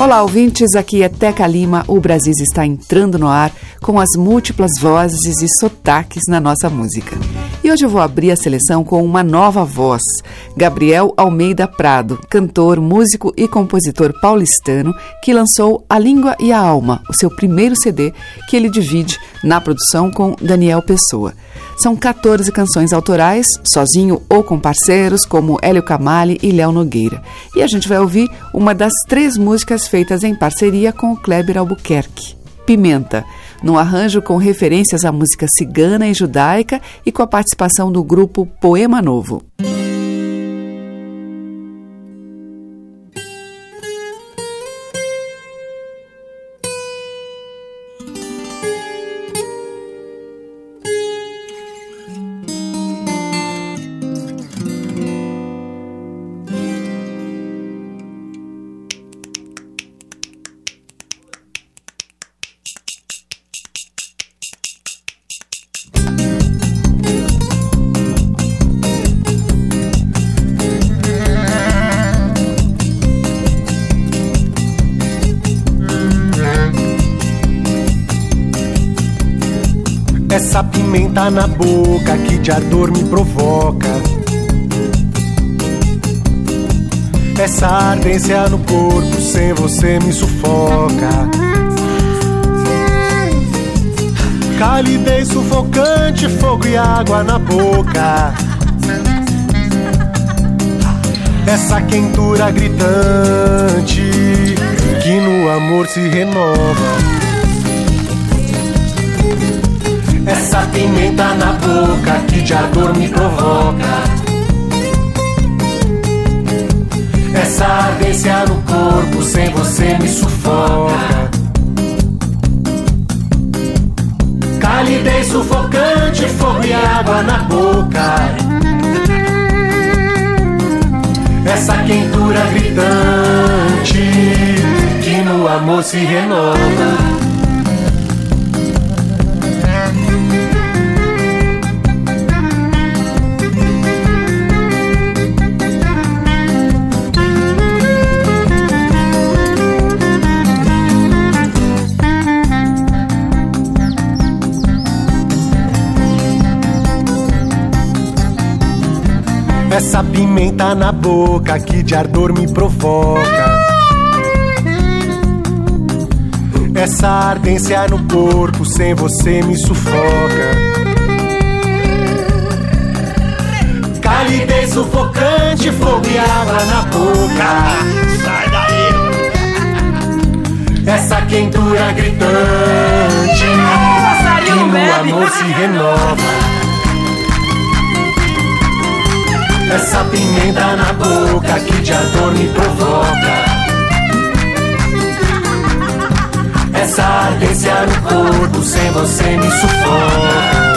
Olá, ouvintes. Aqui é Teca Lima. O Brasil está entrando no ar com as múltiplas vozes e sotaques na nossa música. E hoje eu vou abrir a seleção com uma nova voz, Gabriel Almeida Prado, cantor, músico e compositor paulistano, que lançou A Língua e a Alma, o seu primeiro CD, que ele divide na produção com Daniel Pessoa. São 14 canções autorais, sozinho ou com parceiros como Hélio Camali e Léo Nogueira. E a gente vai ouvir uma das três músicas feitas em parceria com o Kleber Albuquerque, Pimenta, num arranjo com referências à música cigana e judaica e com a participação do grupo Poema Novo. Na boca que de ardor me provoca. Essa ardência no corpo sem você me sufoca. Calidez sufocante, fogo e água na boca. Essa quentura gritante que no amor se renova. Essa pimenta na boca que de ardor me provoca. Essa ardência no corpo sem você me sufoca. Calidez sufocante, fogo e água na boca. Essa quentura gritante que no amor se renova. Essa pimenta na boca que de ardor me provoca. Essa ardência no corpo sem você me sufoca. Calidez sufocante, fogo e água na boca. Sai daí! Essa quentura gritante que no amor se renova. Essa pimenta na boca que de ardor me provoca. Essa ardência no corpo sem você me sufoca.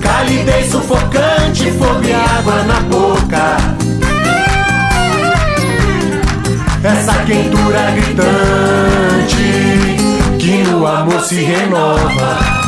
Calidez sufocante, fogo e água na boca. Essa quentura gritante que no amor se renova.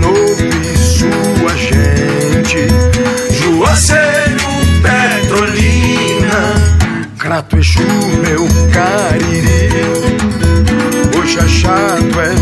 Novo e sua gente. Juazeiro, Petrolina, Crato Exu, meu cariri. O chachado é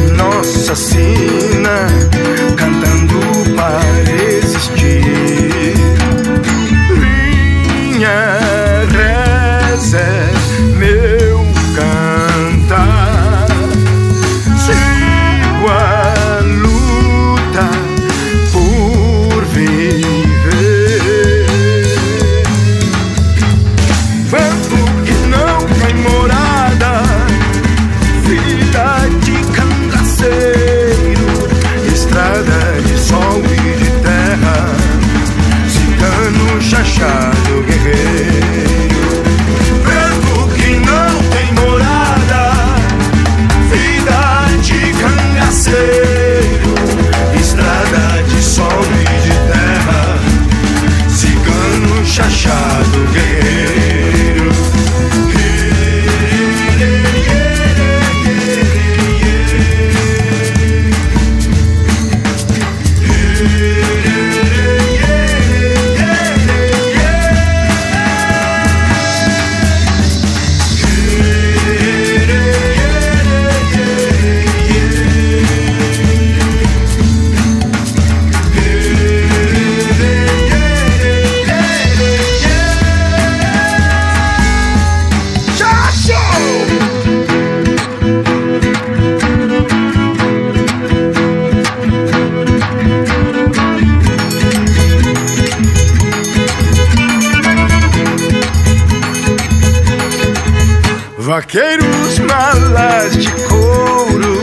Vaqueiros, malas de couro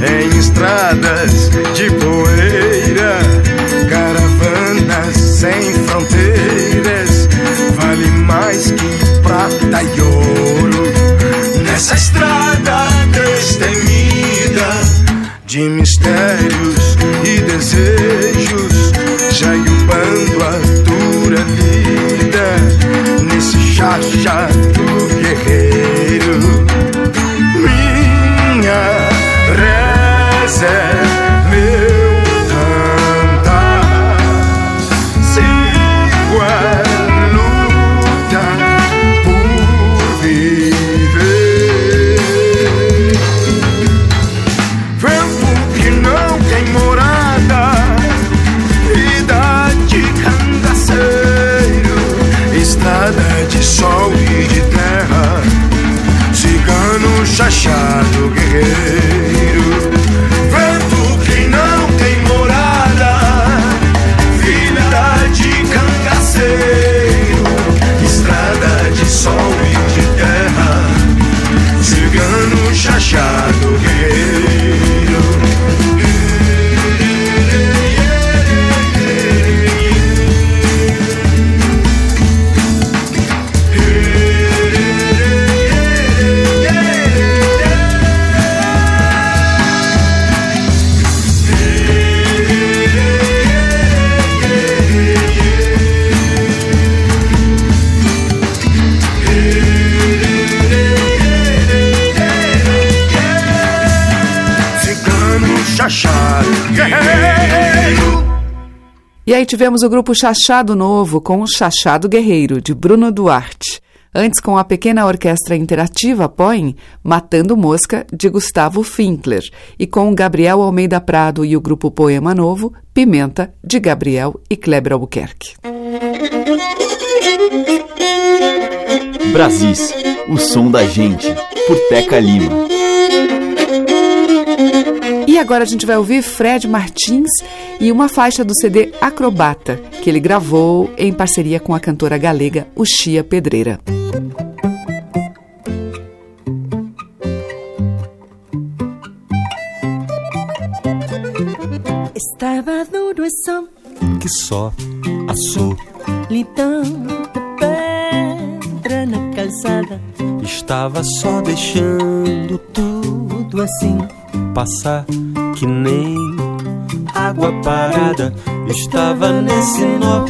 em estradas de poeira, caravanas sem fronteiras, vale mais que prata e ouro. Nessa estrada destemida de mistérios e desejos, já o bando a dura vida nesse chacha do guerreiro. said E aí tivemos o grupo Chachado Novo com o Chachado Guerreiro, de Bruno Duarte. Antes, com a pequena orquestra interativa Poem, Matando Mosca, de Gustavo Finkler. E com Gabriel Almeida Prado e o grupo Poema Novo, Pimenta, de Gabriel e Kleber Albuquerque. Brasis, o som da gente, por Teca Lima. E agora a gente vai ouvir Fred Martins e uma faixa do CD Acrobata, que ele gravou em parceria com a cantora galega Uxia Pedreira. Estava duro e só que só assou litão de pedra na calçada. Estava só deixando tudo assim passar que nem água parada. Estava nesse nó,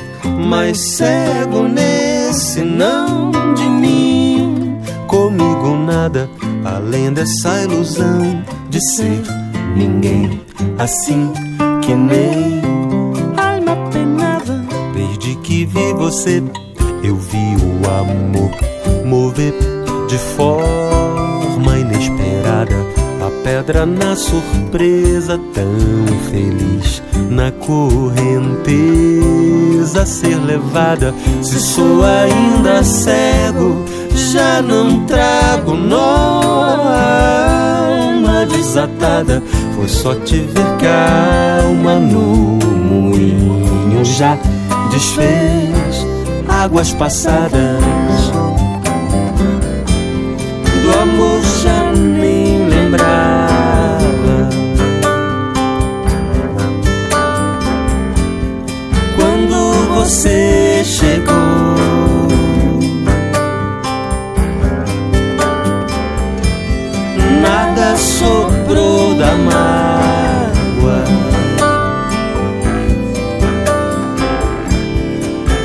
mais cego nesse não de mim. Comigo nada, além dessa ilusão de ser ninguém assim que nem alma penada. Desde que vi você, eu vi o amor mover de forma inesperada pedra na surpresa, tão feliz na correnteza ser levada. Se sou ainda cego, já não trago nó, alma desatada. Foi só te ver calma no moinho, já desfez águas passadas. Do amor já você chegou. Nada sobrou da mágoa.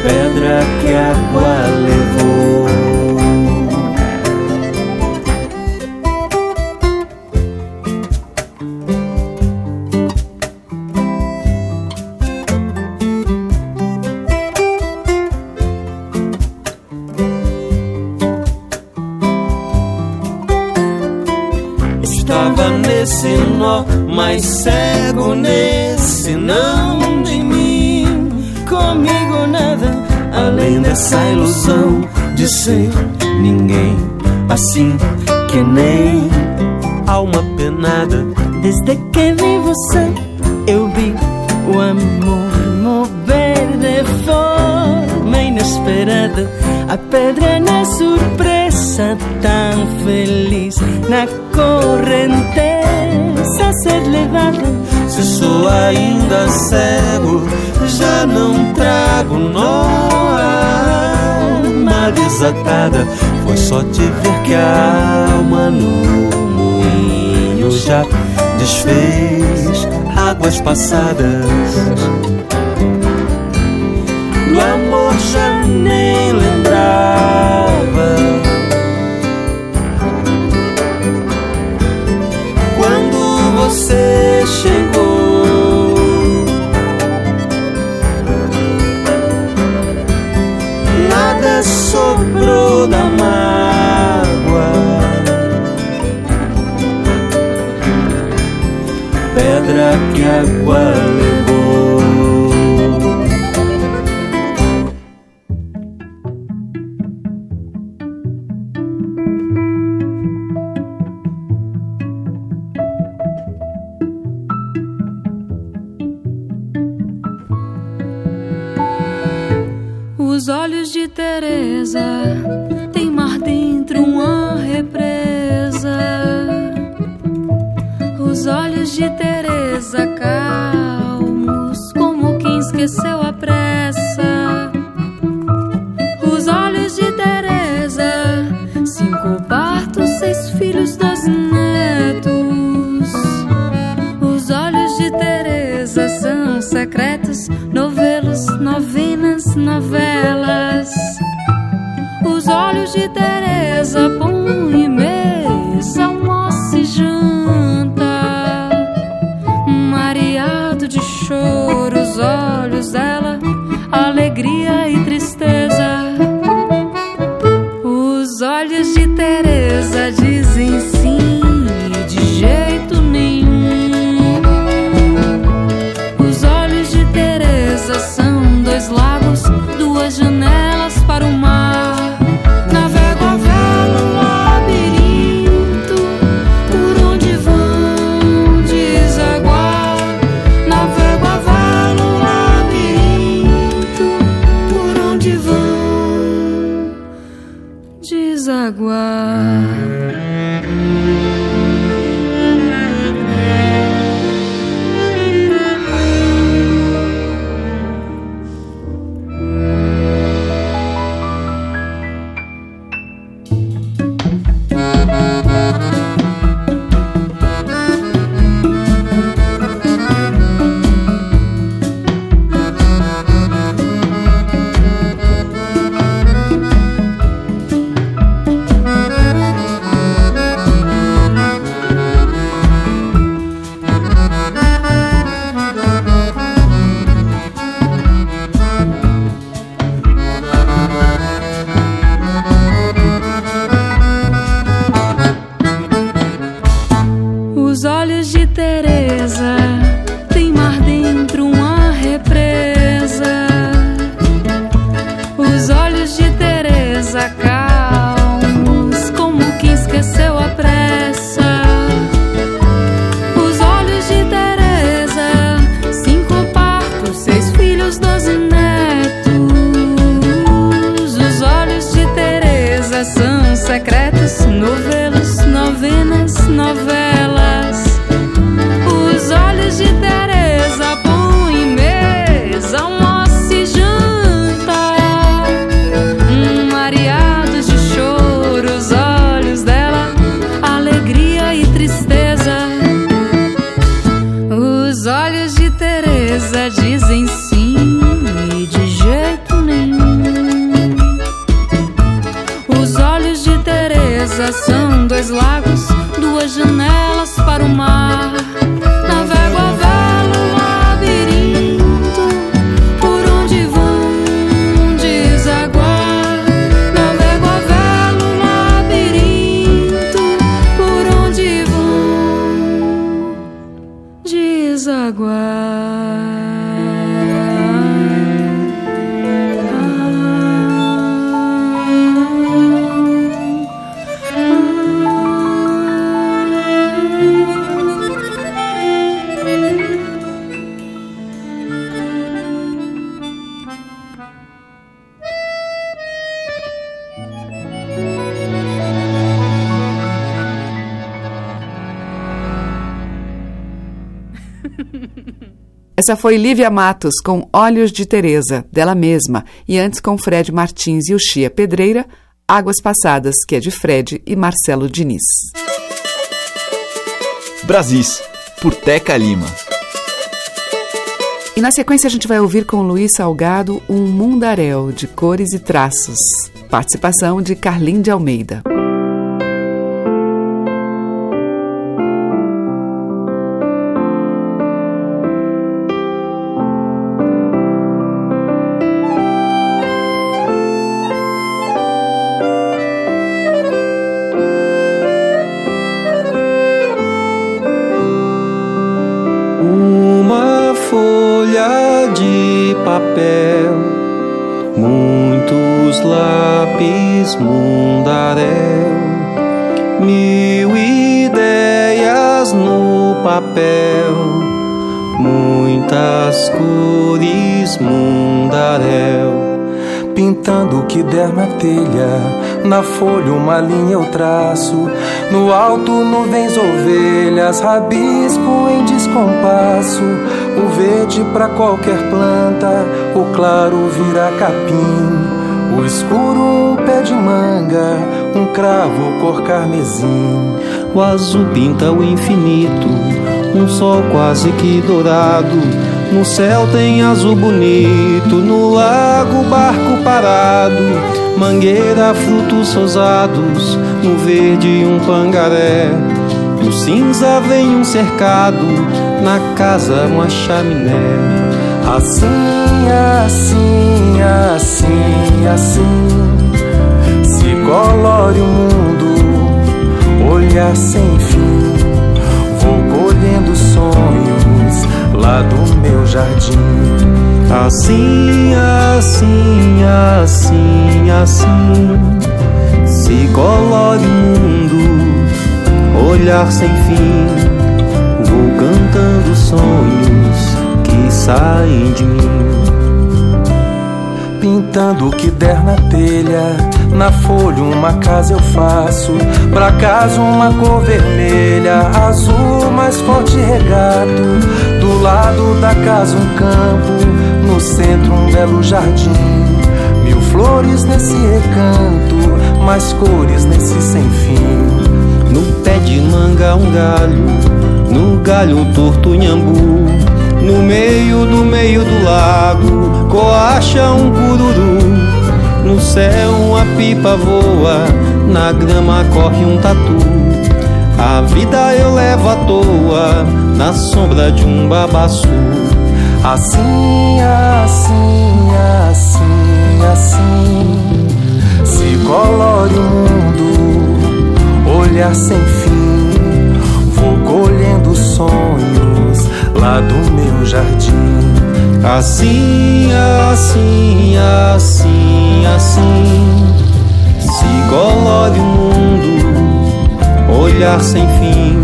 Pedra que a sensação de ser ninguém assim que nem alma penada. Desde que vi você, eu vi o amor mover de forma inesperada. A pedra na surpresa, tão feliz na correnteza ser levada. Se sou ainda cego, já não trago nós desatada. Foi só te ver que a alma no moinho já desfez águas passadas. Do amor já Essa foi Lívia Matos com Olhos de Teresa, dela mesma, e antes com Fred Martins e o Chia Pedreira, Águas Passadas, que é de Fred e Marcelo Diniz. Brasis, por Teca Lima. E na sequência a gente vai ouvir com Luiz Salgado um mundaréu de cores e traços. Participação de Carlim de Almeida. Mundaréu, mil ideias no papel, muitas cores mundaréu pintando o que der na telha. Na folha uma linha eu traço, no alto nuvens ovelhas, rabisco em descompasso. O verde para qualquer planta, o claro vira capim. O escuro um pé de manga, um cravo cor carmesim. O azul pinta o infinito, um sol quase que dourado no céu tem azul bonito, no lago barco parado, mangueira, frutos rosados, no verde um pangaré. No cinza vem um cercado, na casa uma chaminé. Assim, assim, assim, assim, se colore o mundo, olhar sem fim. Vou colhendo sonhos lá do meu jardim. Assim, assim, assim, assim, se colore o mundo, olhar sem fim. Vou cantando sonhos que saem de mim pintando o que der na telha. Na folha uma casa eu faço, pra casa uma cor vermelha, azul mais forte regato. Do lado da casa um campo, no centro um belo jardim. Mil flores nesse recanto, mais cores nesse sem fim. No pé de manga um galho, no galho torto nhambu no meio do meio do lago, coacha um cururu. No céu uma pipa voa, na grama corre um tatu. A vida eu levo à toa, na sombra de um babaçu. Assim, assim, assim, assim, se colore o mundo, olhar sem fim. Vou colhendo sonhos lá do meu jardim. Assim, assim, assim, assim, se colore o mundo, olhar sem fim.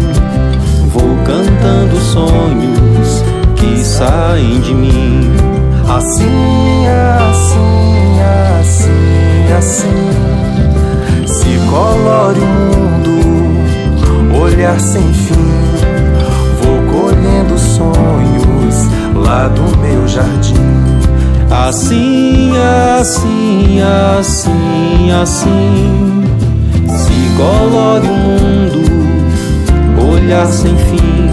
Vou cantando sonhos que saem de mim. Assim, assim, assim, assim, se colore o mundo, olhar sem fim colhendo sonhos lá do meu jardim. Assim, assim, assim, assim, se colore o mundo, olhar sem fim.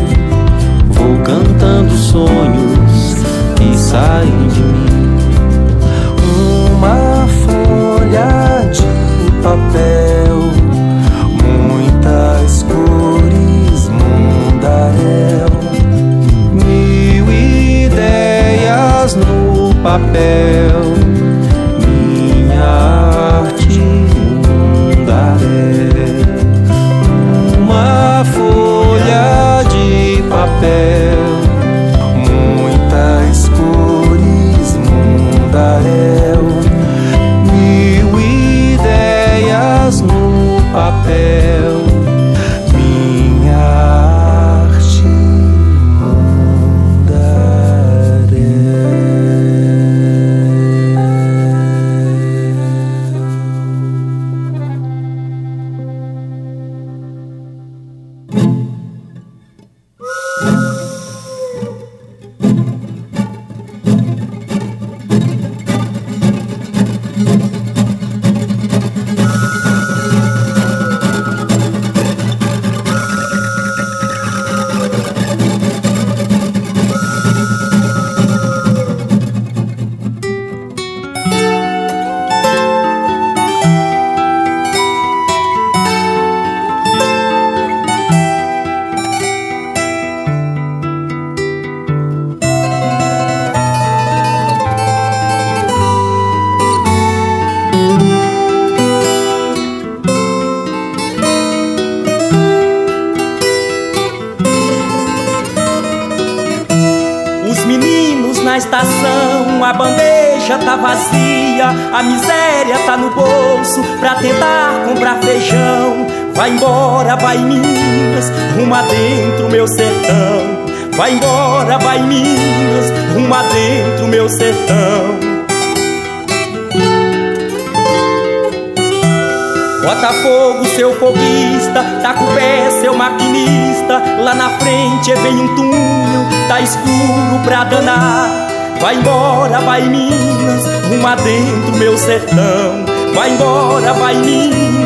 Vou cantando sonhos que saem de mim. Papel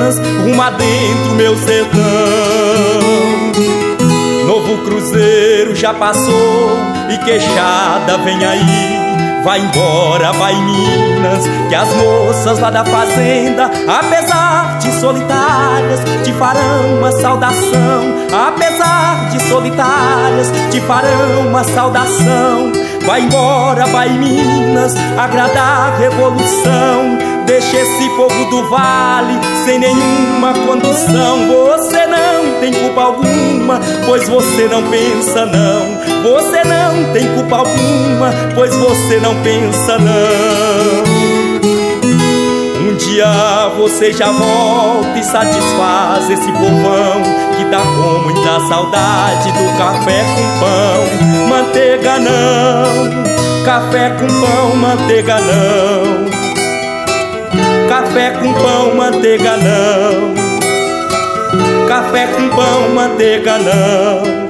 Minas, rumo adentro meu sertão. Novo cruzeiro já passou e queixada vem aí. Vai embora, vai Minas, que as moças lá da fazenda, apesar de solitárias, te farão uma saudação. Apesar de solitárias, te farão uma saudação. Vai embora, vai Minas, agradar a revolução. Deixa esse povo do vale sem nenhuma condução. Você não tem culpa alguma, pois você não pensa não. Você não tem culpa alguma, pois você não pensa não. Um dia você já volta e satisfaz esse povão tá com muita saudade do café com pão. Manteiga não, café com pão, manteiga não. Café com pão, manteiga não. Café com pão, manteiga não.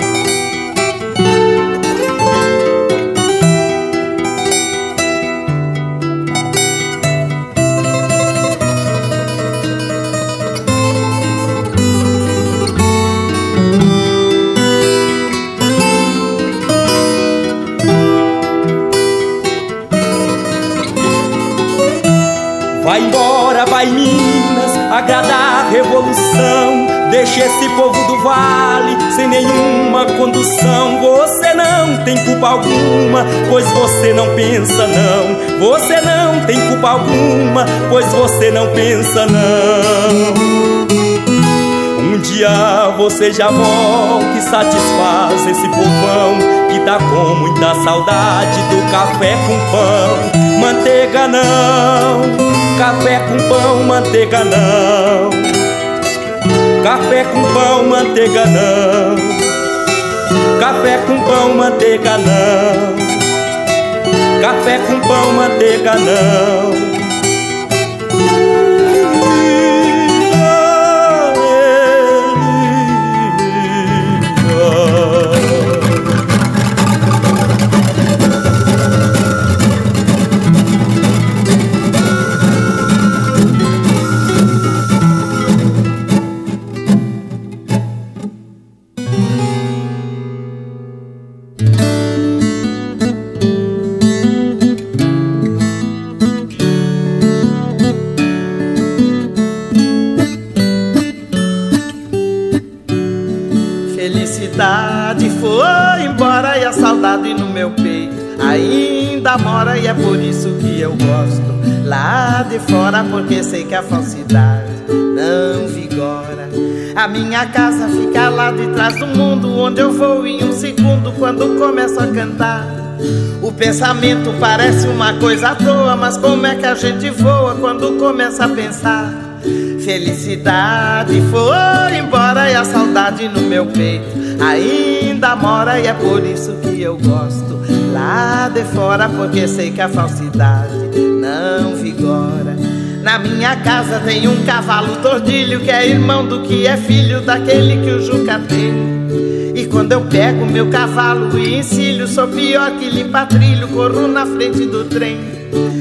Agradar a revolução. Deixa esse povo do vale sem nenhuma condução. Você não tem culpa alguma, pois você não pensa não. Você não tem culpa alguma, pois você não pensa não. Um dia você já volta e satisfaz esse povão que tá com muita saudade do café com pão. Manteiga não, café com pão, manteiga não. Café com pão, manteiga não. Café com pão, manteiga não. Café com pão, manteiga não. Porque sei que a falsidade não vigora. A minha casa fica lá de trás do mundo onde eu vou em um segundo quando começo a cantar. O pensamento parece uma coisa à toa, mas como é que a gente voa quando começa a pensar? Felicidade foi embora e a saudade no meu peito ainda mora e é por isso que eu gosto lá de fora porque sei que a falsidade não vigora. Na minha casa tem um cavalo tordilho que é irmão do que é filho daquele que o Juca tem. E quando eu pego meu cavalo e encilho, sou pior que limpa trilho, corro na frente do trem.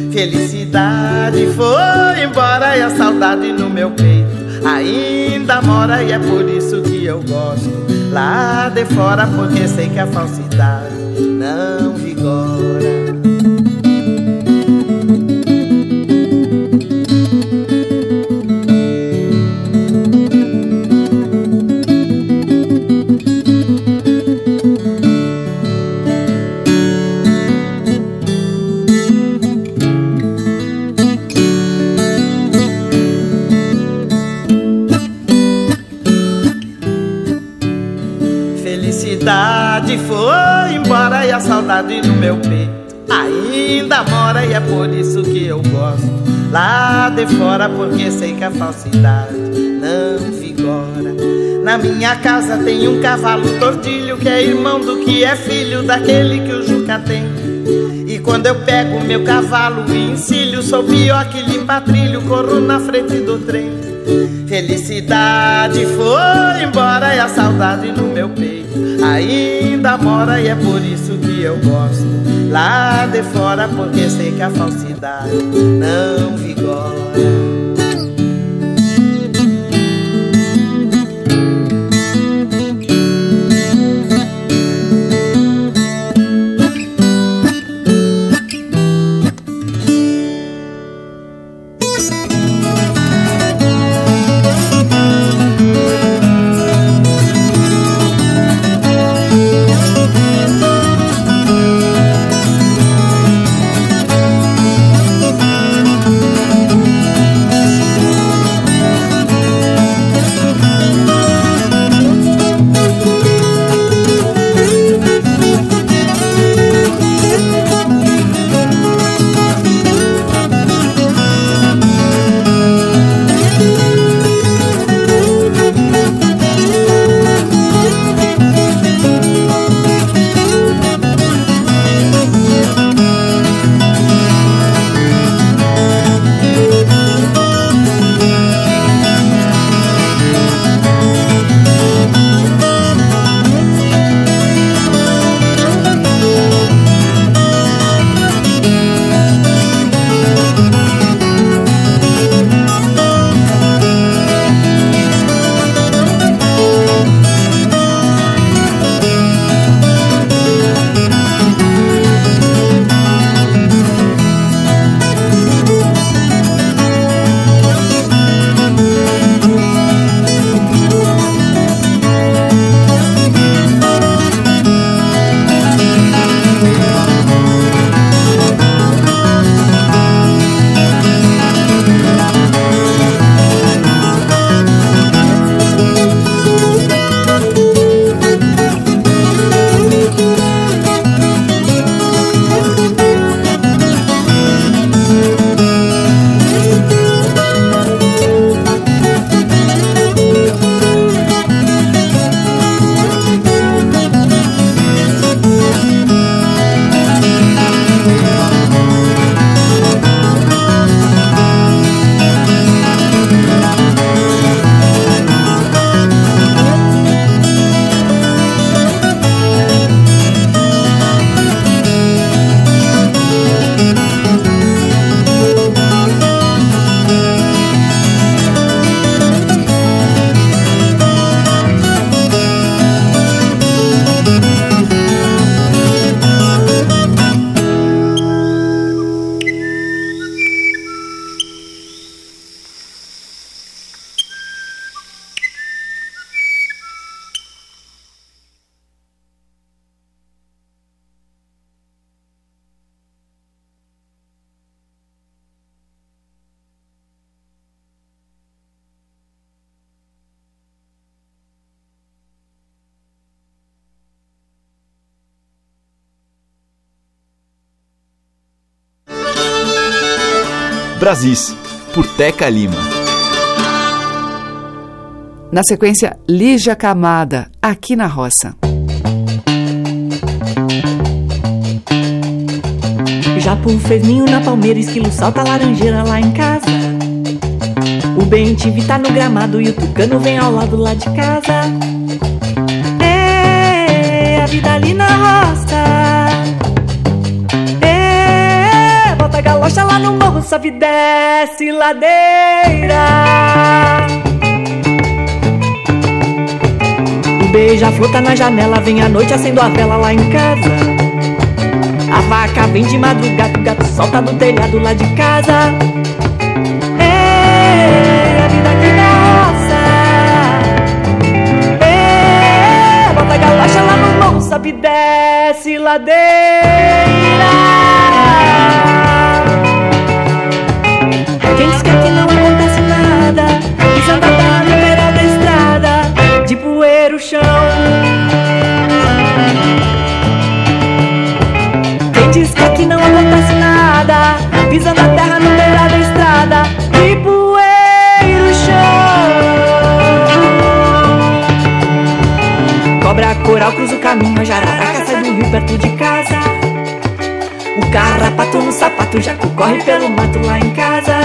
Felicidade foi embora e a saudade no meu peito ainda mora e é por isso que eu gosto lá de fora porque sei que a falsidade não vigora. Saudade no meu peito ainda mora e é por isso que eu gosto. Lá de fora, porque sei que a falsidade não vigora. Na minha casa tem um cavalo tordilho que é irmão do que é filho daquele que o Juca tem. E quando eu pego meu cavalo e encilho, sou pior que limpa trilho, corro na frente do trem. Felicidade foi embora e a saudade no meu peito ainda mora e é por isso que eu gosto. Lá de fora porque sei que a falsidade não Brasis, por Teca Lima. Na sequência, Lígia Camada, aqui na roça. Japu fez ninho na palmeira, esquilo salta laranjeira lá em casa. O bem tive tá no gramado e o tucano vem ao lado lá de casa. É, a vida ali na roça. A galocha lá no morro, sobe desce ladeira. O beija-flor tá na janela, vem à noite acendo a vela lá em casa. A vaca vem de madrugada, o gato solta do telhado lá de casa. É a vida na roça. É, bota a galocha lá no morro, sobe e desce ladeira. Que não acontece nada pisando a terra no beira da estrada e poeira o chão. Cobra coral cruza o caminho, a jararaca sai do rio perto de casa. O carrapato no sapato, jacu corre pelo mato lá em casa.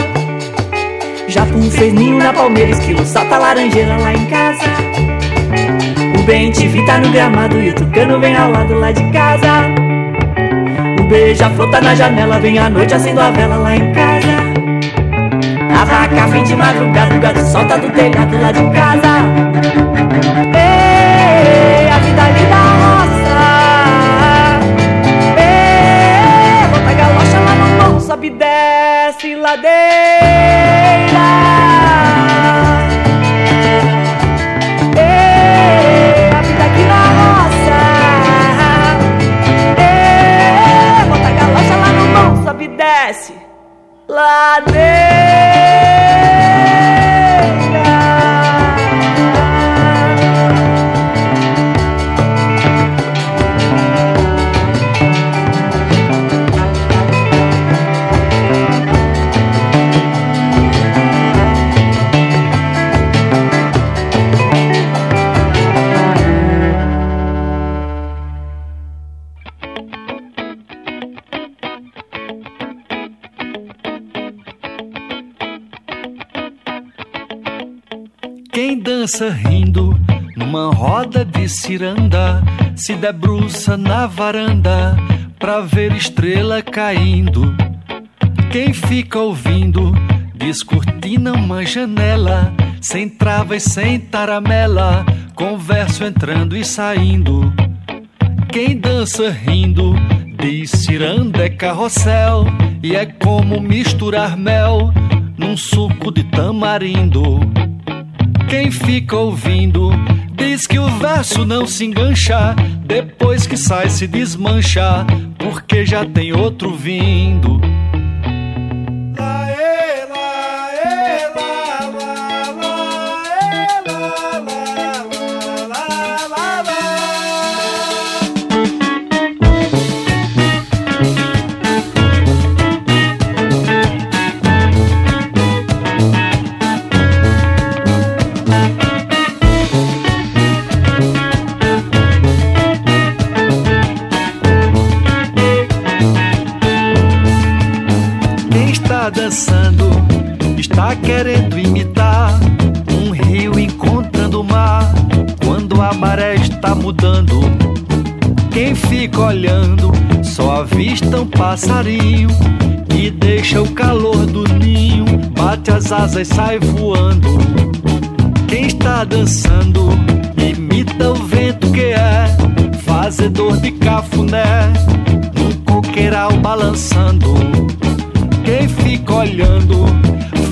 Japu fez ninho na palmeira, esquilo salta laranjeira lá em casa. O bem te tá no gramado e o tucano vem ao lado lá de casa. O beija-flor tá na janela, vem à noite acendo a vela lá em casa. A vaca vem de madrugada, o gato solta do telhado lá de casa. Ei, a vida ali da roça. Ei, bota galocha lá no morro, sobe e desce ladeira. Ladeira. Dança rindo numa roda de ciranda se debruça na varanda pra ver estrela caindo. Quem fica ouvindo descortina uma janela sem travas, sem taramela, converso entrando e saindo. Quem dança rindo diz ciranda é carrossel e é como misturar mel num suco de tamarindo. Quem fica ouvindo diz que o verso não se engancha, depois que sai se desmancha, porque já tem outro vindo. Passarinho e deixa o calor do ninho, bate as asas e sai voando. Quem está dançando imita o vento que é fazedor de cafuné, num coqueiral balançando. Quem fica olhando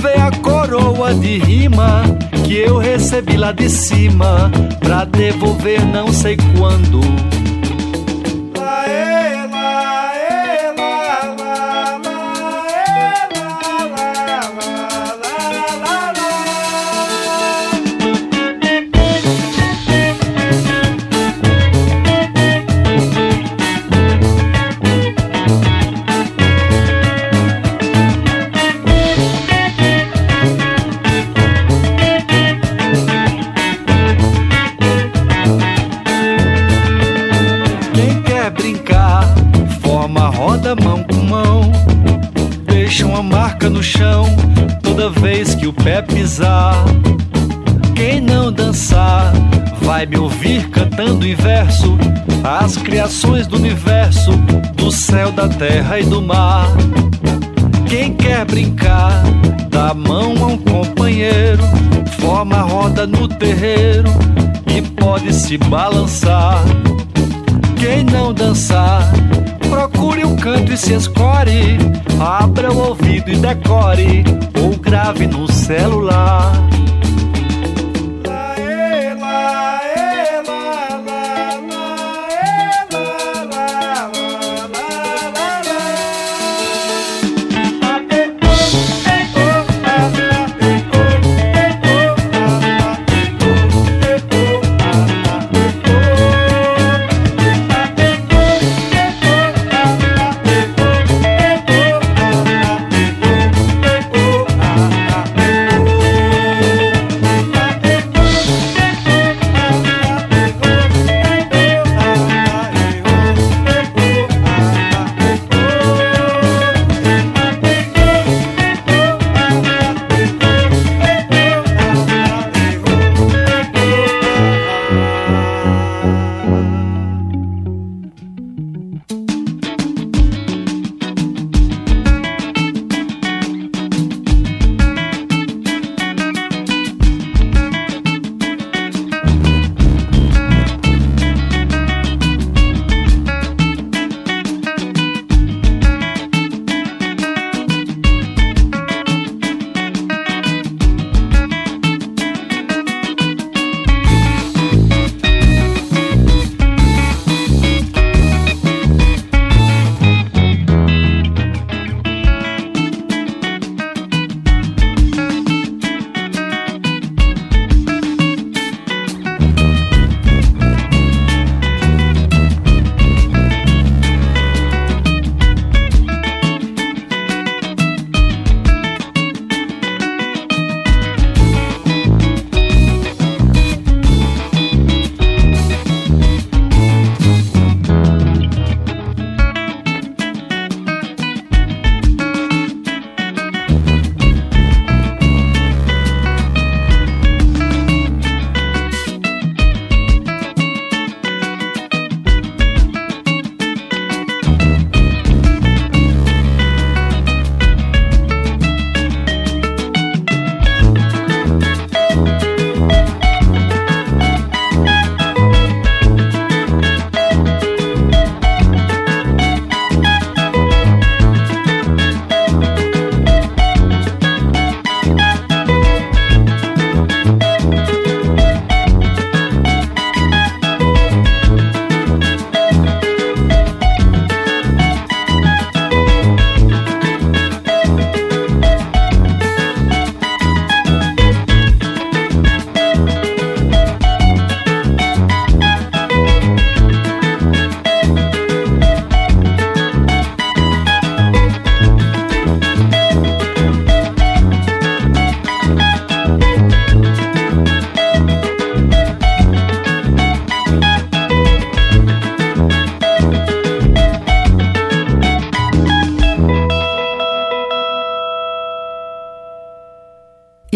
vê a coroa de rima que eu recebi lá de cima pra devolver não sei quando. Vez que o pé pisar. Quem não dançar, vai me ouvir cantando em verso as criações do universo, do céu, da terra e do mar. Quem quer brincar, dá mão a um companheiro, forma a roda no terreiro e pode se balançar. Quem não dançar, procure canto e se escore. Abra o ouvido e decore, ou grave no celular.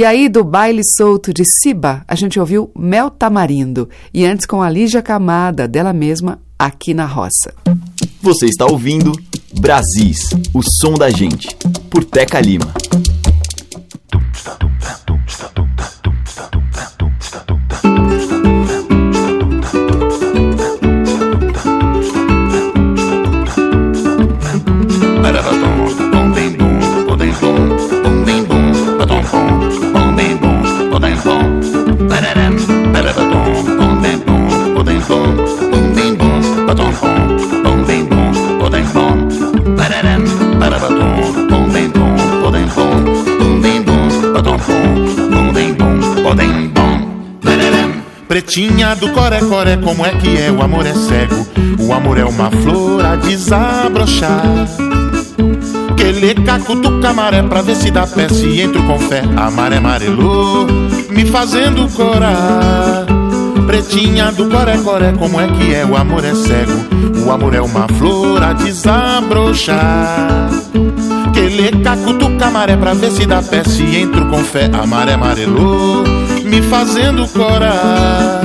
E aí, do baile solto de Siba, a gente ouviu Mel Tamarindo. E antes com a Lígia Camada, dela mesma, aqui na roça. Você está ouvindo Brasis, o som da gente, por Teca Lima. Pretinha do coré-coré, como é que é? O amor é cego, o amor é uma flor a desabrochar. Que lê cutuca maré pra ver se dá pé, se entro com fé. A maré amarelou, me fazendo corar. Pretinha do coré-coré, como é que é? O amor é cego, o amor é uma flor a desabrochar. Que lê cutuca maré pra ver se dá pé, se entro com fé. A maré amarelou me fazendo corar.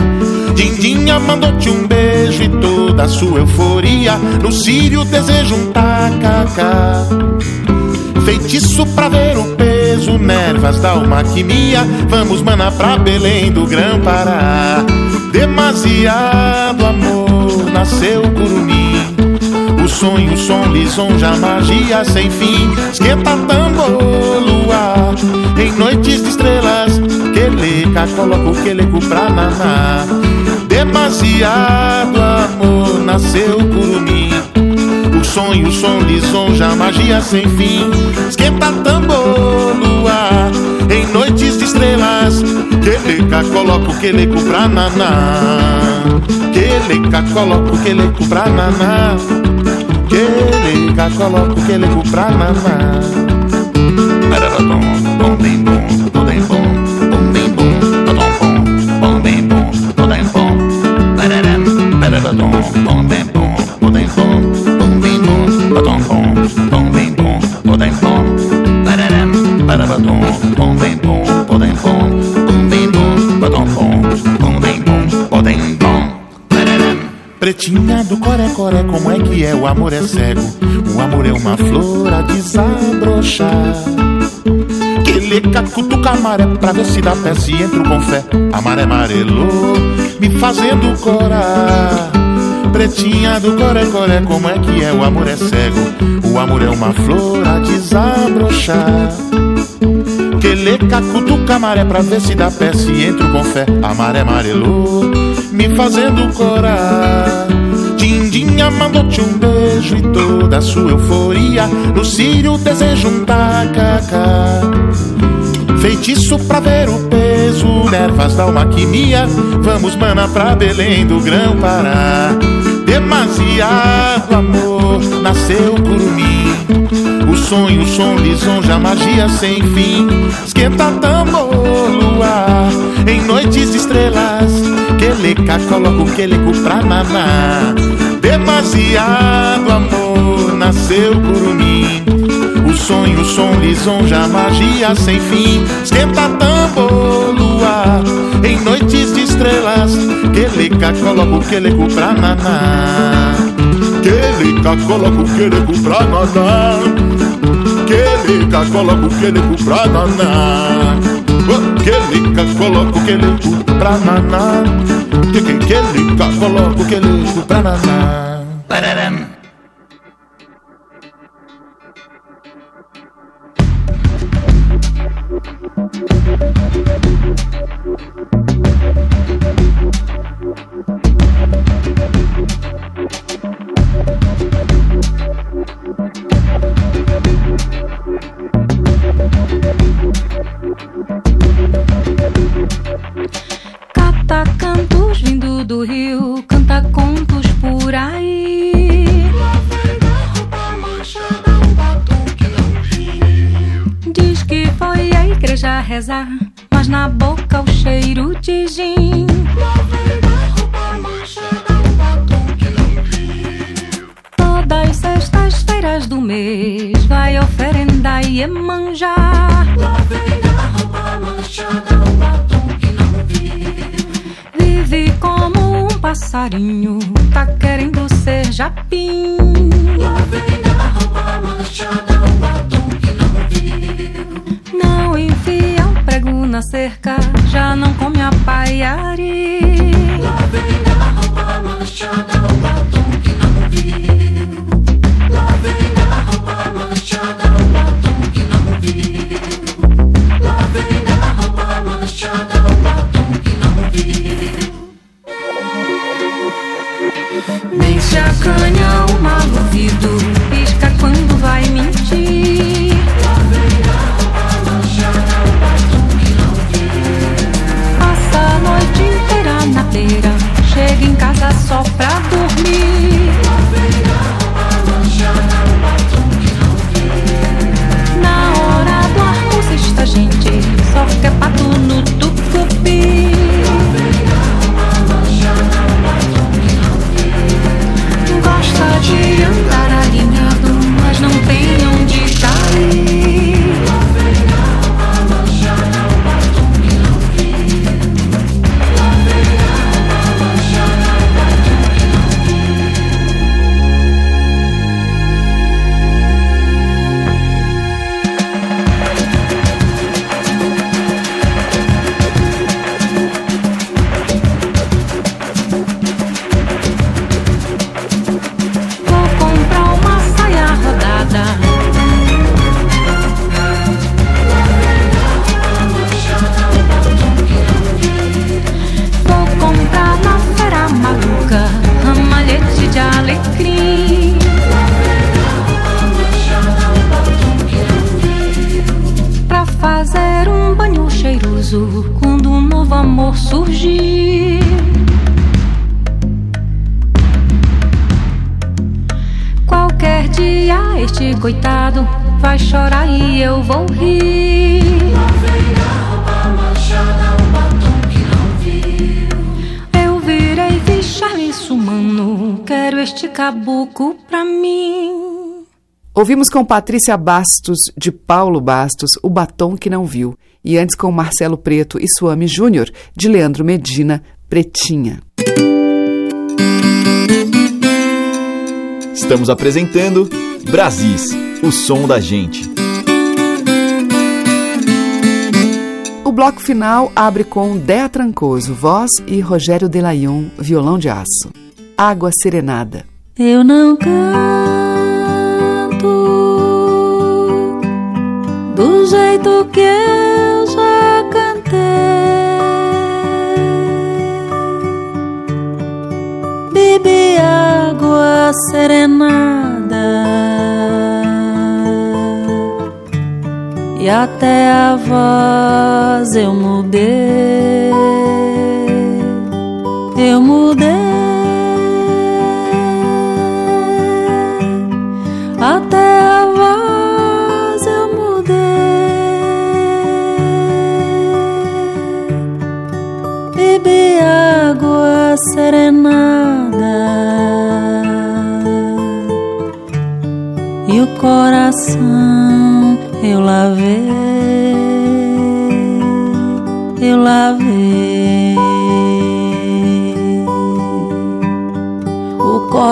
Dindinha mandou-te um beijo e toda a sua euforia. No Sírio desejo um tacacá. Feitiço pra ver o peso, nervas da almaquimia. Vamos, mana, pra Belém do Grã-Pará. Demasiado amor, nasceu curumim. O sonho, o som, lisonja, magia sem fim. Esquenta tambor, luar, em noites de estrelas Queleca, coloca o queleco pra naná Demasiado amor, nasceu curumim O sonho, o som, lisonja, magia sem fim. Esquenta tambor, luar Em noites de estrelas. Queleca, coloca o queleco pra naná. Queleca, coloca o queleco pra naná. Queleca, coloca o queleco pra naná. Bom, é? O amor é cego, o amor é uma flor a desabrochar. Que leca, cutuca maré pra ver se dá pé, se entro com fé. A maré amarelou, me fazendo corar. Pretinha do coré-coré, como é que é? O amor é cego, o amor é uma flor a desabrochar. Que leca, cutuca maré pra ver se dá pé, se entro com fé. A maré amarelou, me fazendo corar. Mandou-te um beijo e toda a sua euforia. No Sírio desejo um tacacá. Feitiço pra ver o peso, ervas da almaquimia. Vamos, mana, pra Belém do Grão-Pará. Demasiado amor, nasceu curumim. O sonho, o som, lisonja, magia sem fim. Esquenta tambor, luar, em noites de estrelas. Queleca, coloca o queleco pra naná. Demasiado amor, nasceu curumim. O sonho, o som, lisonja, magia sem fim. Esquenta tambor, luar, em noites de estrelas. Queleca, coloca o queleco pra naná. Queleca, coloca o queleco pra naná. Queleca, coloca o queleco pra naná. Queleca, coloca o queleco pra naná. Queleca, coloca o queleco pra naná. Passarinho tá querendo ser japim. O não enfia um prego na cerca, já não come a paiari. Lá vem a roupa manchada, Acanha o mal ouvido, pisca quando vai mentir. Passa a noite inteira na beira, chega em casa só pra pra mim. Ouvimos com Patrícia Bastos, de Paulo Bastos, O Batom que Não Viu. E antes com Marcelo Preto e Suame Júnior, de Leandro Medina, Pretinha. Estamos apresentando Brasis, o som da gente. O bloco final abre com Dea Trancoso, voz, e Rogério Delayon, violão de aço. Água Serenada. Eu não canto do jeito que eu já cantei. Bebi água serenada e até a voz eu mudei. Eu mudei.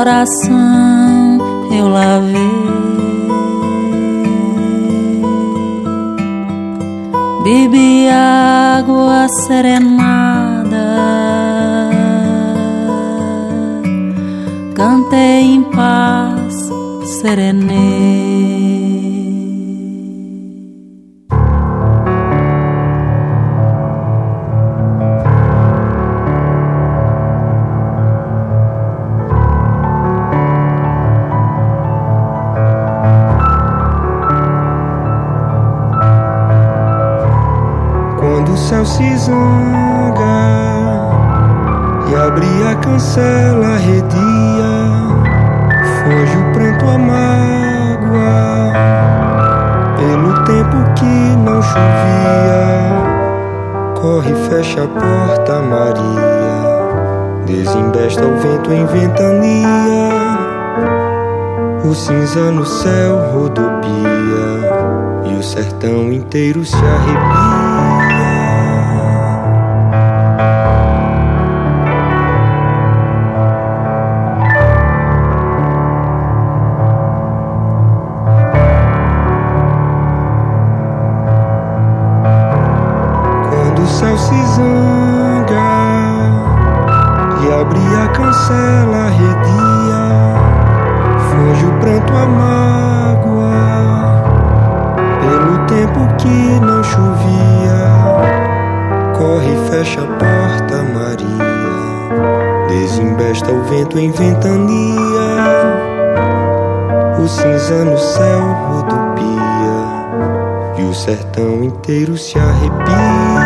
Coração eu lavei. Bebi água serenada, cantei em paz, serenei. Se zanga e abre a cancela arredia, foge o pranto a mágoa pelo tempo que não chovia. Corre, fecha a porta, Maria, desembesta o vento em ventania. O cinza no céu rodopia e o sertão inteiro se arrepia. Abre a cancela arredia, foge o pranto a mágoa pelo tempo que não chovia. Corre e fecha a porta, Maria. Desembesta o vento em ventania. O cinza no céu rodopia. E o sertão inteiro se arrepia.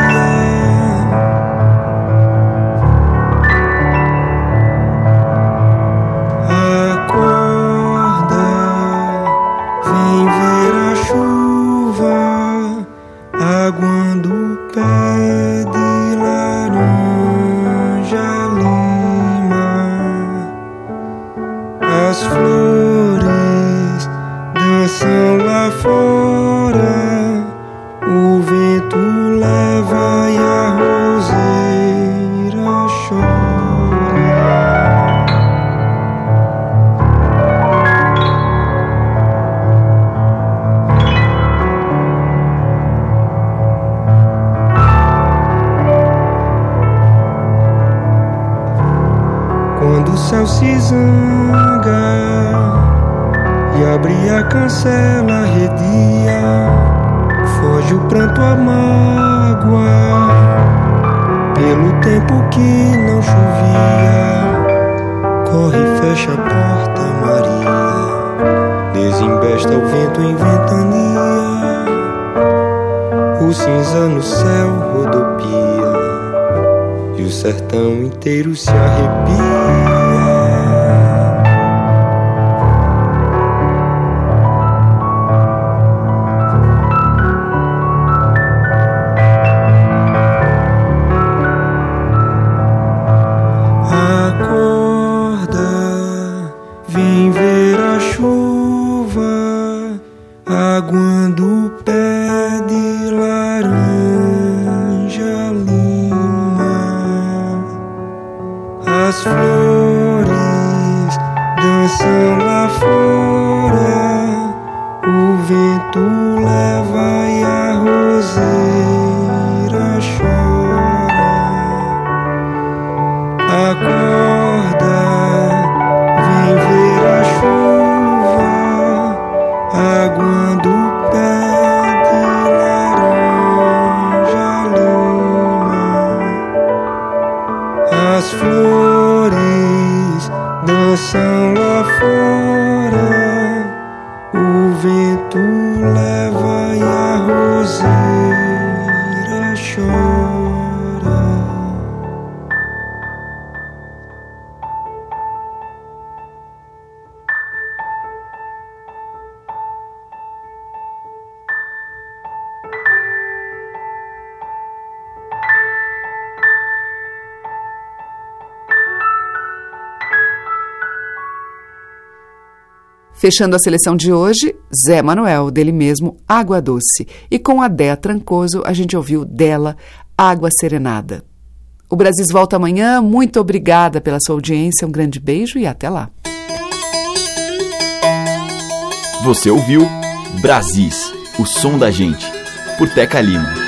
Fechando a seleção de hoje, Zé Manuel, dele mesmo, Água Doce. E com a Déa Trancoso, a gente ouviu dela, Água Serenada. O Brasil volta amanhã. Muito obrigada pela sua audiência. Um grande beijo e até lá. Você ouviu Brasis, o som da gente, por Teca Lima.